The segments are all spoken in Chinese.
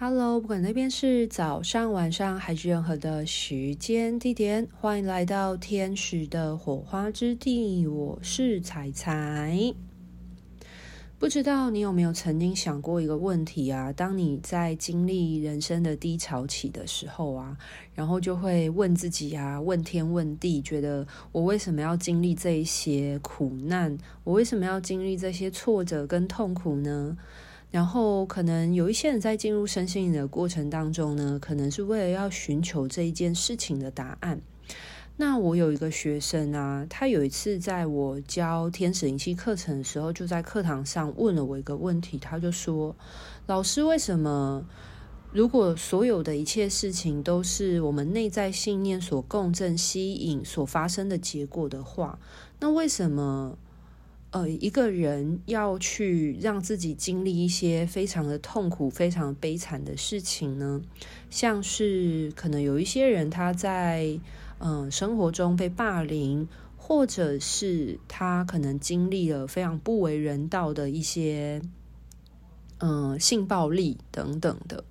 Hello，不管那边是早上、晚上还是任何的时间地点，欢迎来到天使的火花之地。我是彩彩。不知道你有没有曾经想过一个问题啊？当你在经历人生的低潮期的时候啊，然后就会问自己啊，问天问地，觉得我为什么要经历这一些苦难？我为什么要经历这些挫折跟痛苦呢？然后，可能有一些人在进入身心灵的过程当中呢，可能是为了要寻求这一件事情的答案。那我有一个学生啊，他有一次在我教天使灵气课程的时候，就在课堂上问了我一个问题，他就说：“老师，为什么如果所有的一切事情都是我们内在信念所共振、吸引所发生的结果的话，那为什么？”呃，一个人要去让自己经历一些非常的痛苦、非常悲惨的事情呢，像是可能有一些人他在嗯、生活中被霸凌，或者是他可能经历了非常不为人道的一些嗯、性暴力等等的，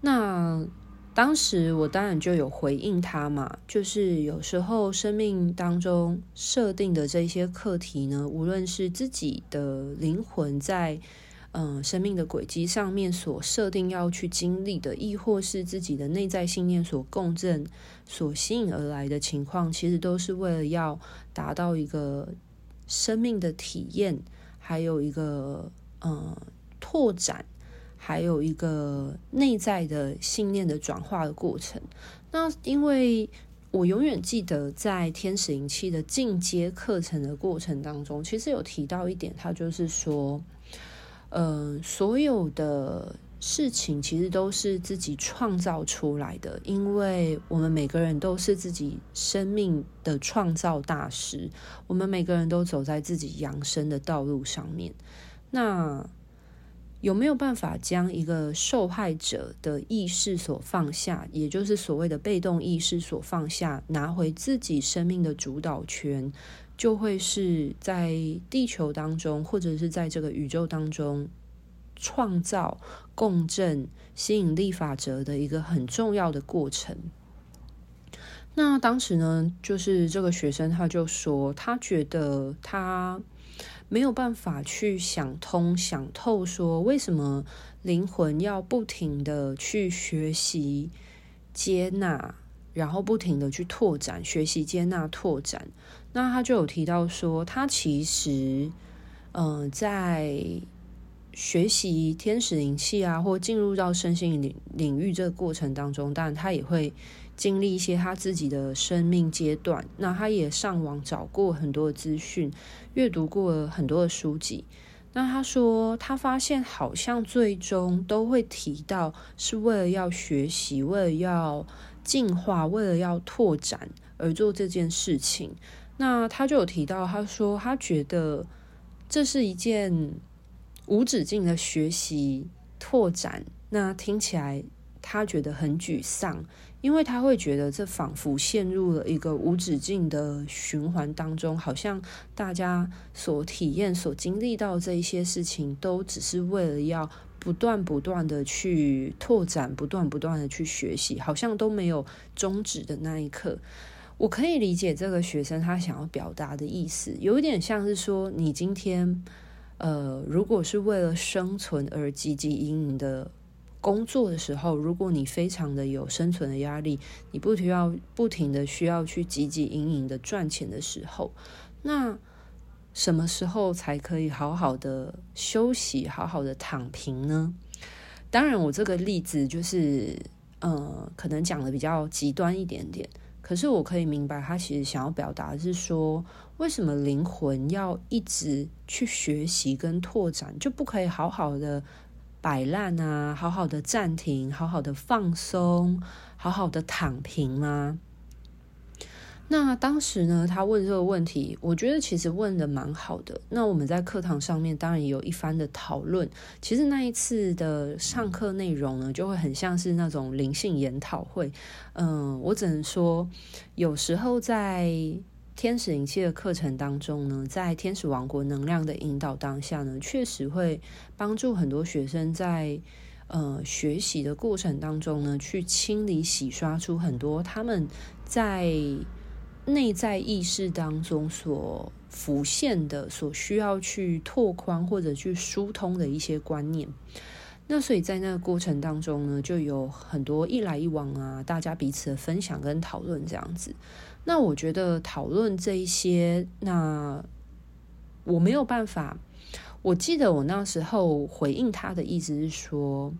那。当时我当然就有回应他嘛，就是有时候生命当中设定的这些课题呢，无论是自己的灵魂在嗯、生命的轨迹上面所设定要去经历的，亦或是自己的内在信念所共振、所吸引而来的情况，其实都是为了要达到一个生命的体验，还有一个嗯、拓展。还有一个内在的信念的转化的过程。那因为我永远记得，在天使灵气的进阶课程的过程当中，其实有提到一点，它就是说，呃，所有的事情其实都是自己创造出来的，因为我们每个人都是自己生命的创造大师，我们每个人都走在自己扬升的道路上面。那有没有办法将一个受害者的意识所放下，也就是所谓的被动意识所放下，拿回自己生命的主导权，就会是在地球当中，或者是在这个宇宙当中创造共振吸引力法则的一个很重要的过程。那当时呢，就是这个学生他就说，他觉得他。没有办法去想通、想透，说为什么灵魂要不停的去学习、接纳，然后不停的去拓展、学习、接纳、拓展。那他就有提到说，他其实，嗯、在学习天使灵气啊，或进入到身心领领域这个过程当中，当然他也会。经历一些他自己的生命阶段，那他也上网找过很多资讯，阅读过很多的书籍。那他说，他发现好像最终都会提到，是为了要学习，为了要进化，为了要拓展而做这件事情。那他就有提到，他说他觉得这是一件无止境的学习拓展。那听起来。他觉得很沮丧，因为他会觉得这仿佛陷入了一个无止境的循环当中，好像大家所体验、所经历到这一些事情，都只是为了要不断不断的去拓展、不断不断的去学习，好像都没有终止的那一刻。我可以理解这个学生他想要表达的意思，有点像是说，你今天，呃，如果是为了生存而汲汲营营的。工作的时候，如果你非常的有生存的压力，你不需要不停的需要去汲汲营营的赚钱的时候，那什么时候才可以好好的休息，好好的躺平呢？当然，我这个例子就是，呃，可能讲的比较极端一点点，可是我可以明白他其实想要表达的是说，为什么灵魂要一直去学习跟拓展，就不可以好好的。摆烂啊，好好的暂停，好好的放松，好好的躺平吗？那当时呢，他问这个问题，我觉得其实问的蛮好的。那我们在课堂上面当然也有一番的讨论。其实那一次的上课内容呢，就会很像是那种灵性研讨会。嗯，我只能说，有时候在。天使灵气的课程当中呢，在天使王国能量的引导当下呢，确实会帮助很多学生在呃学习的过程当中呢，去清理、洗刷出很多他们在内在意识当中所浮现的、所需要去拓宽或者去疏通的一些观念。那所以在那个过程当中呢，就有很多一来一往啊，大家彼此的分享跟讨论这样子。那我觉得讨论这一些，那我没有办法。我记得我那时候回应他的意思是说，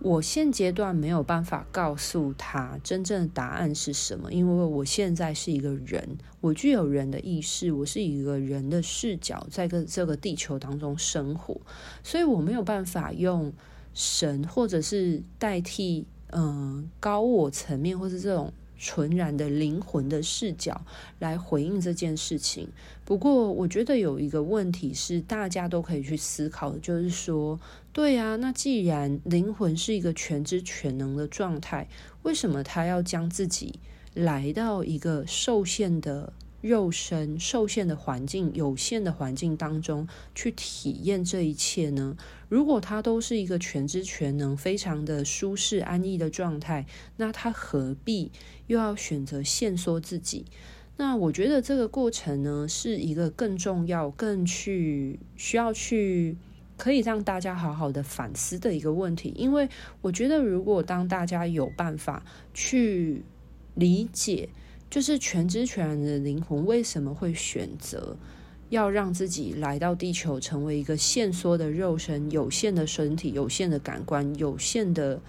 我现阶段没有办法告诉他真正的答案是什么，因为我现在是一个人，我具有人的意识，我是一个人的视角，在个这个地球当中生活，所以我没有办法用神或者是代替嗯、高我层面，或是这种。纯然的灵魂的视角来回应这件事情。不过，我觉得有一个问题是大家都可以去思考的，就是说，对啊，那既然灵魂是一个全知全能的状态，为什么他要将自己来到一个受限的？肉身受限的环境、有限的环境当中去体验这一切呢？如果他都是一个全知全能、非常的舒适安逸的状态，那他何必又要选择限缩自己？那我觉得这个过程呢，是一个更重要、更去需要去可以让大家好好的反思的一个问题。因为我觉得，如果当大家有办法去理解。就是全知全能的灵魂为什么会选择要让自己来到地球，成为一个限缩的肉身、有限的身体、有限的感官、有限的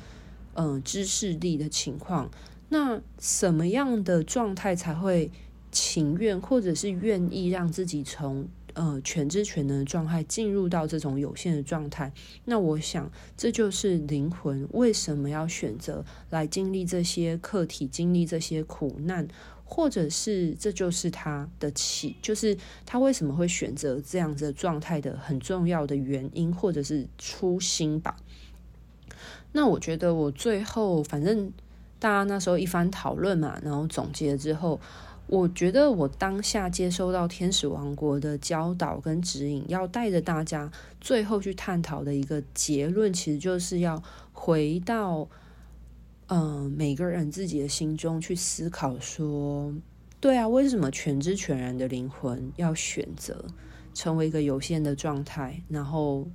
嗯、呃、知识力的情况？那什么样的状态才会情愿或者是愿意让自己从呃全知全能的状态进入到这种有限的状态？那我想这就是灵魂为什么要选择来经历这些课题、经历这些苦难。或者是这就是他的起，就是他为什么会选择这样子的状态的很重要的原因，或者是初心吧。那我觉得我最后反正大家那时候一番讨论嘛，然后总结之后，我觉得我当下接收到天使王国的教导跟指引，要带着大家最后去探讨的一个结论，其实就是要回到。嗯、每个人自己的心中去思考说，对啊，为什么全知全然的灵魂要选择成为一个有限的状态，然后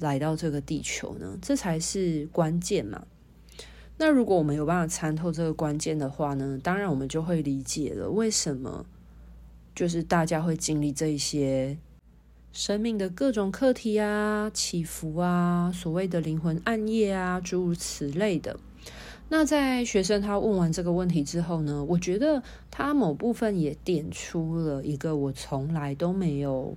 来到这个地球呢？这才是关键嘛。那如果我们有办法参透这个关键的话呢，当然我们就会理解了为什么就是大家会经历这一些生命的各种课题啊、起伏啊、所谓的灵魂暗夜啊，诸如此类的。那在学生他问完这个问题之后呢，我觉得他某部分也点出了一个我从来都没有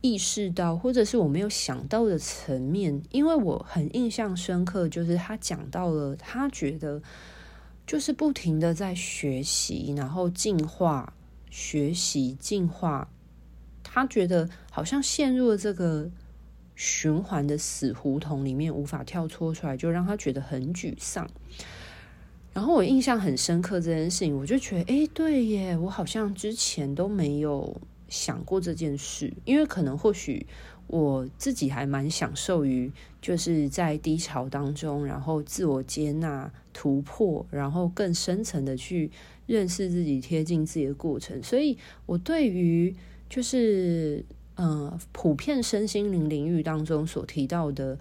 意识到，或者是我没有想到的层面。因为我很印象深刻，就是他讲到了，他觉得就是不停的在学习，然后进化，学习进化，他觉得好像陷入了这个。循环的死胡同里面无法跳脱出来，就让他觉得很沮丧。然后我印象很深刻这件事情，我就觉得，哎，对耶，我好像之前都没有想过这件事，因为可能或许我自己还蛮享受于就是在低潮当中，然后自我接纳、突破，然后更深层的去认识自己、贴近自己的过程。所以我对于就是。嗯，普遍身心灵领域当中所提到的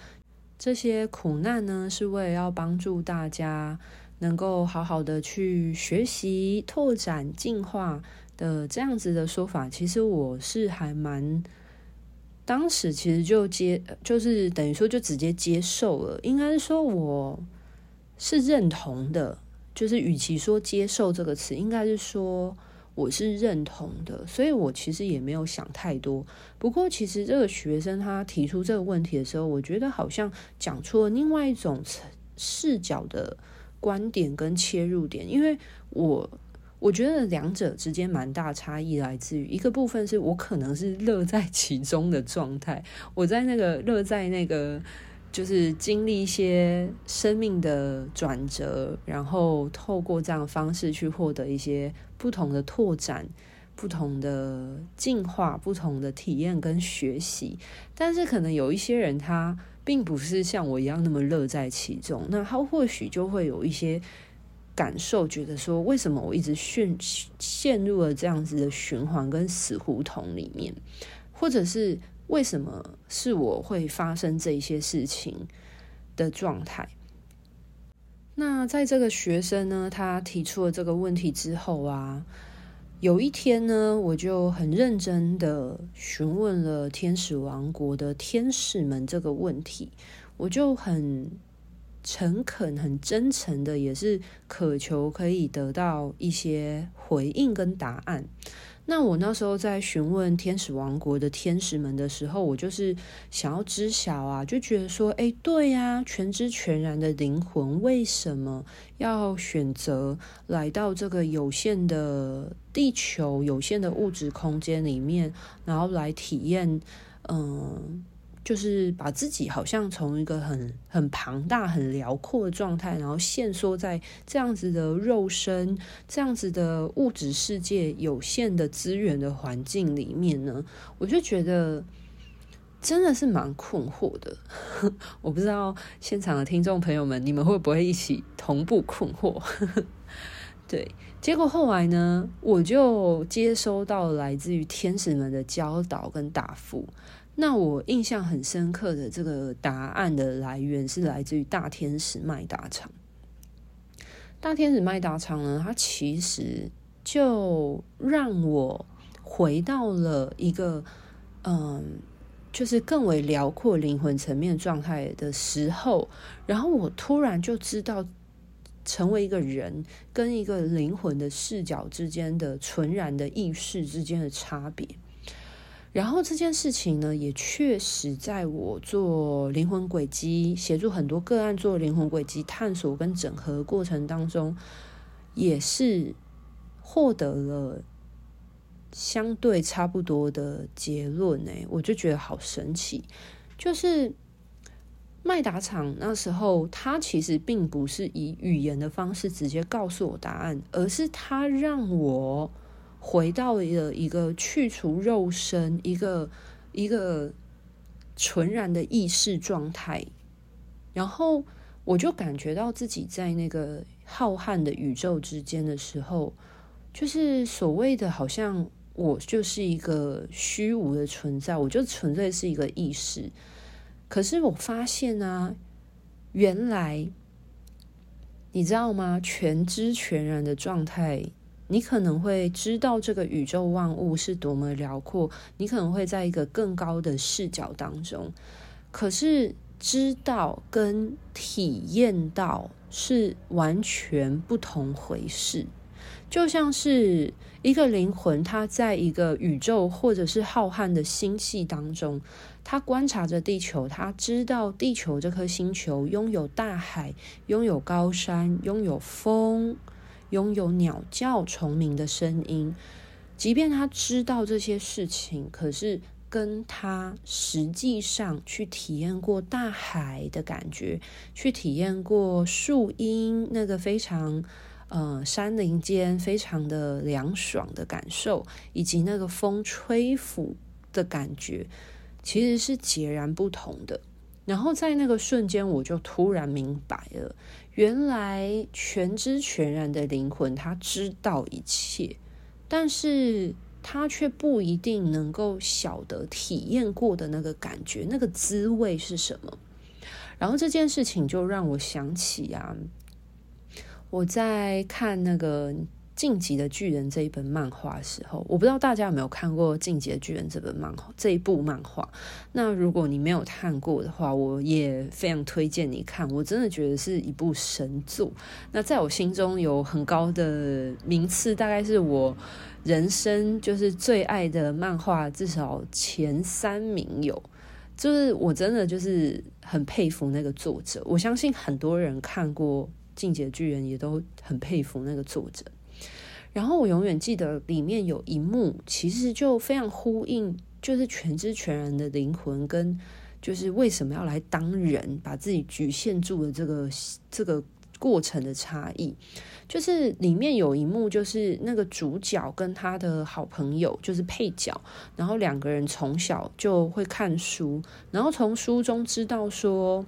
这些苦难呢，是为了要帮助大家能够好好的去学习、拓展、进化的这样子的说法。其实我是还蛮，当时其实就接，就是等于说就直接接受了。应该是说我是认同的，就是与其说接受这个词，应该是说。我是认同的，所以我其实也没有想太多。不过，其实这个学生他提出这个问题的时候，我觉得好像讲出了另外一种视角的观点跟切入点。因为我我觉得两者之间蛮大差异，来自于一个部分是我可能是乐在其中的状态，我在那个乐在那个。就是经历一些生命的转折，然后透过这样的方式去获得一些不同的拓展、不同的进化、不同的体验跟学习。但是可能有一些人他并不是像我一样那么乐在其中。那他或许就会有一些感受，觉得说，为什么我一直陷陷入了这样子的循环跟死胡同里面，或者是为什么是我会发生这些事情的状态？那在这个学生呢，他提出了这个问题之后啊。有一天呢，我就很认真的询问了天使王国的天使们这个问题，我就很诚恳、很真诚的，也是渴求可以得到一些回应跟答案。那我那时候在询问天使王国的天使们的时候，我就是想要知晓啊，就觉得说，哎，对呀，全知全然的灵魂为什么要选择来到这个有限的地球、有限的物质空间里面，然后来体验，嗯。就是把自己好像从一个很很庞大、很辽阔的状态，然后限缩在这样子的肉身、这样子的物质世界有限的资源的环境里面呢，我就觉得真的是蛮困惑的。我不知道现场的听众朋友们，你们会不会一起同步困惑？对，结果后来呢，我就接收到来自于天使们的教导跟答复。那我印象很深刻的这个答案的来源是来自于大天使麦达场。大天使麦达场呢，它其实就让我回到了一个嗯，就是更为辽阔灵魂层面状态的时候，然后我突然就知道，成为一个人跟一个灵魂的视角之间的纯然的意识之间的差别。然后这件事情呢，也确实在我做灵魂轨迹，协助很多个案做灵魂轨迹探索跟整合过程当中，也是获得了相对差不多的结论诶，我就觉得好神奇，就是麦达场那时候，他其实并不是以语言的方式直接告诉我答案，而是他让我。回到了一个去除肉身，一个一个纯然的意识状态，然后我就感觉到自己在那个浩瀚的宇宙之间的时候，就是所谓的好像我就是一个虚无的存在，我就纯粹是一个意识。可是我发现啊，原来你知道吗？全知全然的状态。你可能会知道这个宇宙万物是多么辽阔，你可能会在一个更高的视角当中，可是知道跟体验到是完全不同回事。就像是一个灵魂，它在一个宇宙或者是浩瀚的星系当中，它观察着地球，它知道地球这颗星球拥有大海，拥有高山，拥有风。拥有鸟叫虫鸣的声音，即便他知道这些事情，可是跟他实际上去体验过大海的感觉，去体验过树荫那个非常呃山林间非常的凉爽的感受，以及那个风吹拂的感觉，其实是截然不同的。然后在那个瞬间，我就突然明白了，原来全知全然的灵魂，他知道一切，但是他却不一定能够晓得体验过的那个感觉，那个滋味是什么。然后这件事情就让我想起啊，我在看那个。《进击的巨人》这一本漫画时候，我不知道大家有没有看过《进击的巨人》这本漫画这一部漫画。那如果你没有看过的话，我也非常推荐你看。我真的觉得是一部神作。那在我心中有很高的名次，大概是我人生就是最爱的漫画，至少前三名有。就是我真的就是很佩服那个作者。我相信很多人看过《进击的巨人》，也都很佩服那个作者。然后我永远记得里面有一幕，其实就非常呼应，就是全知全然的灵魂跟就是为什么要来当人，把自己局限住的这个这个过程的差异。就是里面有一幕，就是那个主角跟他的好朋友，就是配角，然后两个人从小就会看书，然后从书中知道说，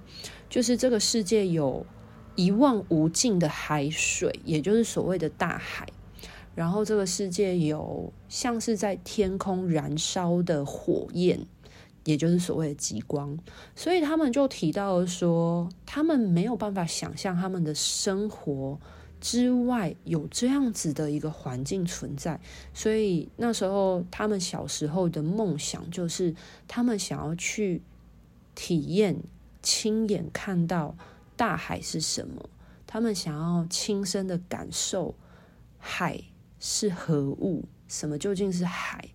就是这个世界有一望无尽的海水，也就是所谓的大海，然后这个世界有像是在天空燃烧的火焰，也就是所谓的极光，所以他们就提到了说，他们没有办法想象他们的生活。之外有这样子的一个环境存在，所以那时候他们小时候的梦想就是，他们想要去体验、亲眼看到大海是什么，他们想要亲身的感受海是何物，什么究竟是海，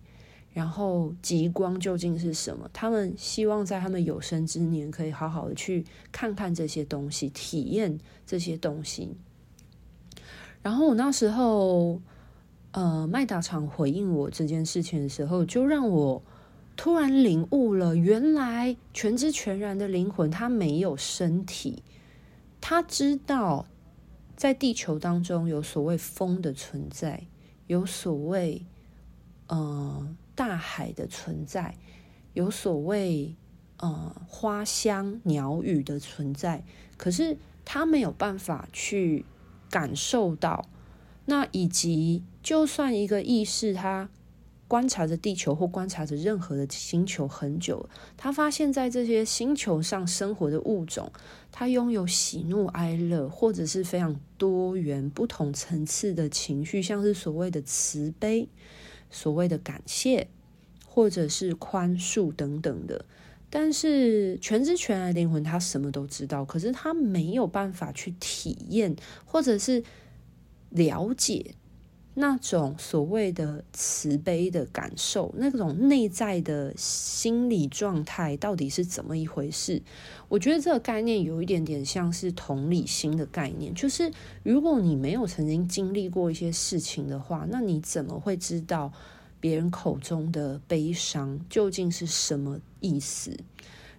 然后极光究竟是什么，他们希望在他们有生之年可以好好的去看看这些东西，体验这些东西。然后我那时候，呃，麦达场回应我这件事情的时候，就让我突然领悟了，原来全知全然的灵魂它没有身体，它知道在地球当中有所谓风的存在，有所谓呃大海的存在，有所谓呃花香鸟语的存在，可是他没有办法去。感受到，那以及就算一个意识，他观察着地球或观察着任何的星球很久，他发现在这些星球上生活的物种，他拥有喜怒哀乐，或者是非常多元、不同层次的情绪，像是所谓的慈悲、所谓的感谢，或者是宽恕等等的。但是全知全然灵魂，他什么都知道，可是他没有办法去体验，或者是了解那种所谓的慈悲的感受，那种内在的心理状态到底是怎么一回事？我觉得这个概念有一点点像是同理心的概念，就是如果你没有曾经经历过一些事情的话，那你怎么会知道？别人口中的悲伤究竟是什么意思？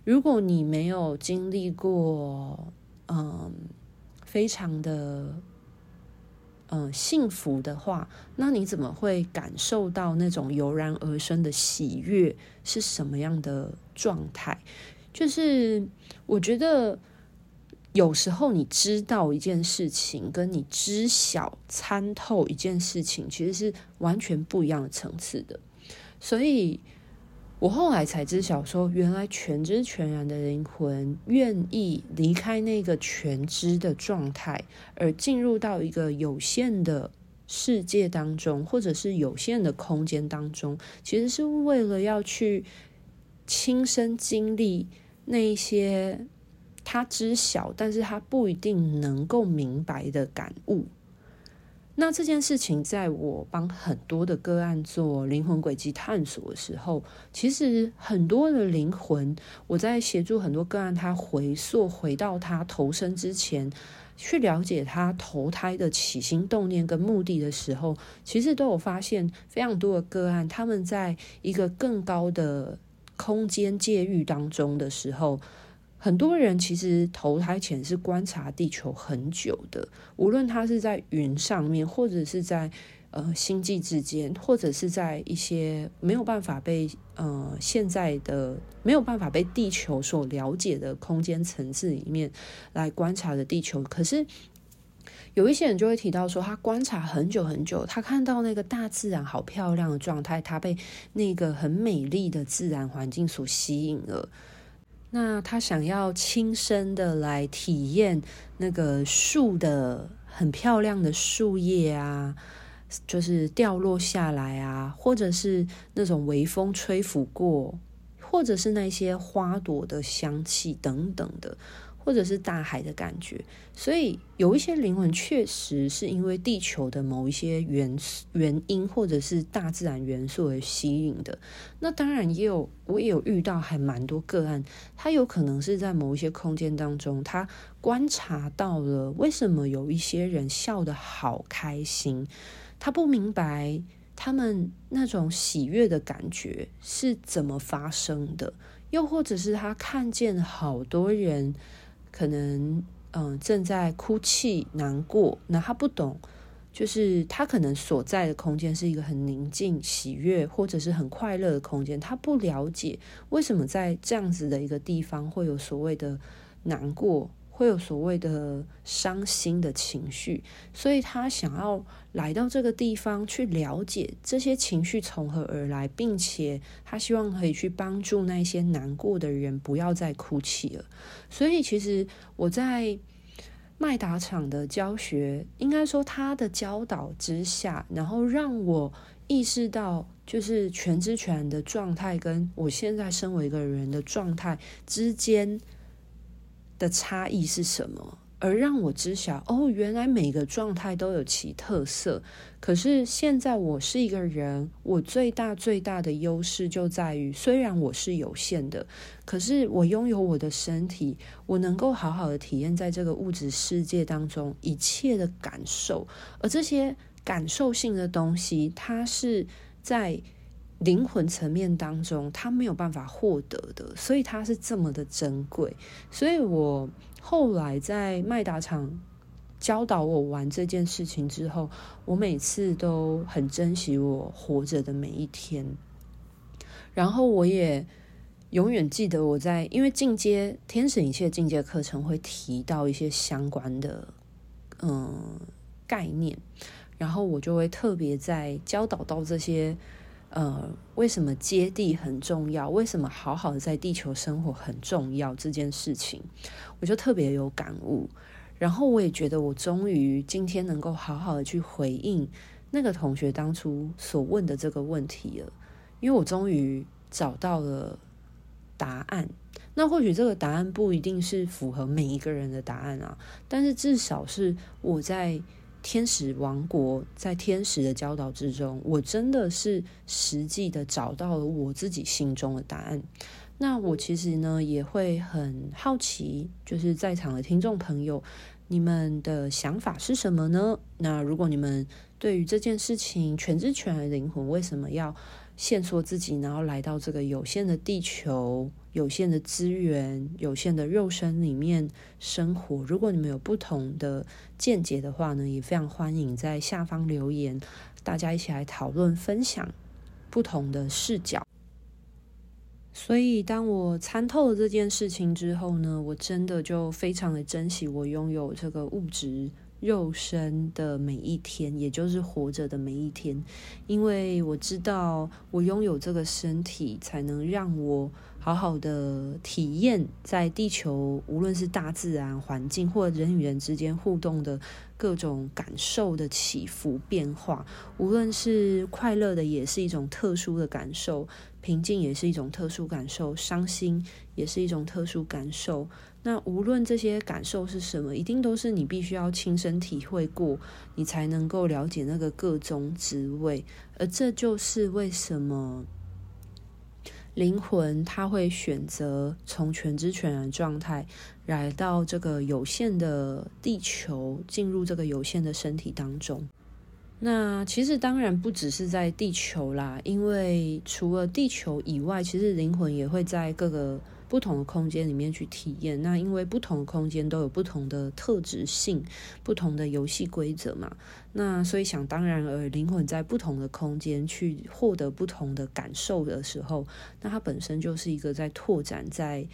如果你没有经历过，嗯，非常的，嗯，幸福的话，那你怎么会感受到那种油然而生的喜悦是什么样的状态？就是我觉得。有时候你知道一件事情，跟你知晓参透一件事情，其实是完全不一样的层次的。所以我后来才知晓说，原来全知全然的灵魂愿意离开那个全知的状态，而进入到一个有限的世界当中，或者是有限的空间当中，其实是为了要去亲身经历那一些。他知晓，但是他不一定能够明白的感悟。那这件事情，在我帮很多的个案做灵魂轨迹探索的时候，其实很多的灵魂，我在协助很多个案，他回溯回到他投生之前，去了解他投胎的起心动念跟目的的时候，其实都有发现非常多的个案，他们在一个更高的空间界域当中的时候。很多人其实投胎前是观察地球很久的，无论他是在云上面，或者是在呃星际之间，或者是在一些没有办法被呃现在的没有办法被地球所了解的空间层次里面来观察的地球。可是有一些人就会提到说，他观察很久很久，他看到那个大自然好漂亮的状态，他被那个很美丽的自然环境所吸引了。那他想要亲身的来体验那个树的很漂亮的树叶啊，就是掉落下来啊，或者是那种微风吹拂过，或者是那些花朵的香气等等的。或者是大海的感觉，所以有一些灵魂确实是因为地球的某一些元素原因，或者是大自然元素而吸引的。那当然也有，我也有遇到还蛮多个案，他有可能是在某一些空间当中，他观察到了为什么有一些人笑得好开心，他不明白他们那种喜悦的感觉是怎么发生的，又或者是他看见好多人。可能嗯正在哭泣、难过，那他不懂。就是他可能所在的空间是一个很宁静、喜悦，或者是很快乐的空间。他不了解为什么在这样子的一个地方会有所谓的难过，会有所谓的伤心的情绪，所以他想要来到这个地方去了解这些情绪从何而来，并且他希望可以去帮助那些难过的人不要再哭泣了。所以其实我在。麦达场的教学，应该说他的教导之下，然后让我意识到，就是全知全的状态，跟我现在身为一个人的状态之间的差异是什么。而让我知晓，哦，原来每个状态都有其特色。可是现在我是一个人，我最大最大的优势就在于，虽然我是有限的，可是我拥有我的身体，我能够好好的体验在这个物质世界当中一切的感受。而这些感受性的东西，它是在灵魂层面当中，它没有办法获得的，所以它是这么的珍贵。所以我。后来在麦达场教导我玩这件事情之后，我每次都很珍惜我活着的每一天。然后我也永远记得我在，因为进阶天使一切进阶课程会提到一些相关的嗯概念，然后我就会特别在教导到这些。呃，为什么接地很重要？为什么好好的在地球生活很重要？这件事情，我就特别有感悟。然后我也觉得，我终于今天能够好好的去回应那个同学当初所问的这个问题了，因为我终于找到了答案。那或许这个答案不一定是符合每一个人的答案啊，但是至少是我在。天使王国在天使的教导之中，我真的是实际的找到了我自己心中的答案。那我其实呢也会很好奇，就是在场的听众朋友，你们的想法是什么呢？那如果你们对于这件事情全知全的灵魂为什么要限缩自己，然后来到这个有限的地球？有限的资源、有限的肉身里面生活。如果你们有不同的见解的话呢，也非常欢迎在下方留言，大家一起来讨论分享不同的视角。所以，当我参透了这件事情之后呢，我真的就非常的珍惜我拥有这个物质肉身的每一天，也就是活着的每一天，因为我知道我拥有这个身体，才能让我。好好的体验在地球，无论是大自然环境，或人与人之间互动的各种感受的起伏变化，无论是快乐的，也是一种特殊的感受；平静也是一种特殊感受；伤心也是一种特殊感受。那无论这些感受是什么，一定都是你必须要亲身体会过，你才能够了解那个个中滋味。而这就是为什么。灵魂它会选择从全知全然状态来到这个有限的地球，进入这个有限的身体当中。那其实当然不只是在地球啦，因为除了地球以外，其实灵魂也会在各个。不同的空间里面去体验，那因为不同的空间都有不同的特质性、不同的游戏规则嘛，那所以想当然而灵魂在不同的空间去获得不同的感受的时候，那它本身就是一个在拓展、在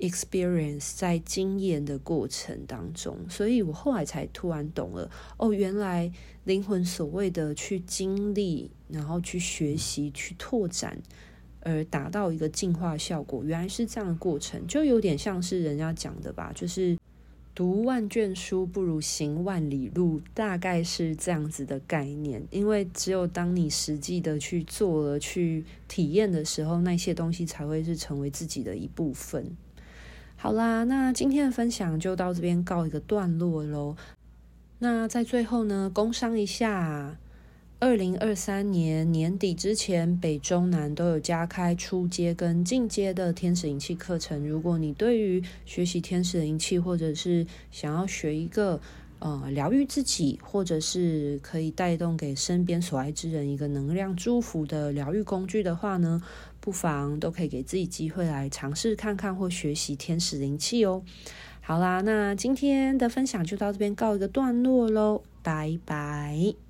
experience、在经验的过程当中，所以我后来才突然懂了，哦，原来灵魂所谓的去经历，然后去学习、去拓展。而达到一个进化效果，原来是这样的过程，就有点像是人家讲的吧，就是读万卷书不如行万里路，大概是这样子的概念。因为只有当你实际的去做了、去体验的时候，那些东西才会是成为自己的一部分。好啦，那今天的分享就到这边告一个段落喽。那在最后呢，工商一下。二零二三年年底之前，北中南都有加开初阶跟进阶的天使灵气课程。如果你对于学习天使灵气，或者是想要学一个呃疗愈自己，或者是可以带动给身边所爱之人一个能量祝福的疗愈工具的话呢，不妨都可以给自己机会来尝试看看或学习天使灵气哦。好啦，那今天的分享就到这边告一个段落喽，拜拜。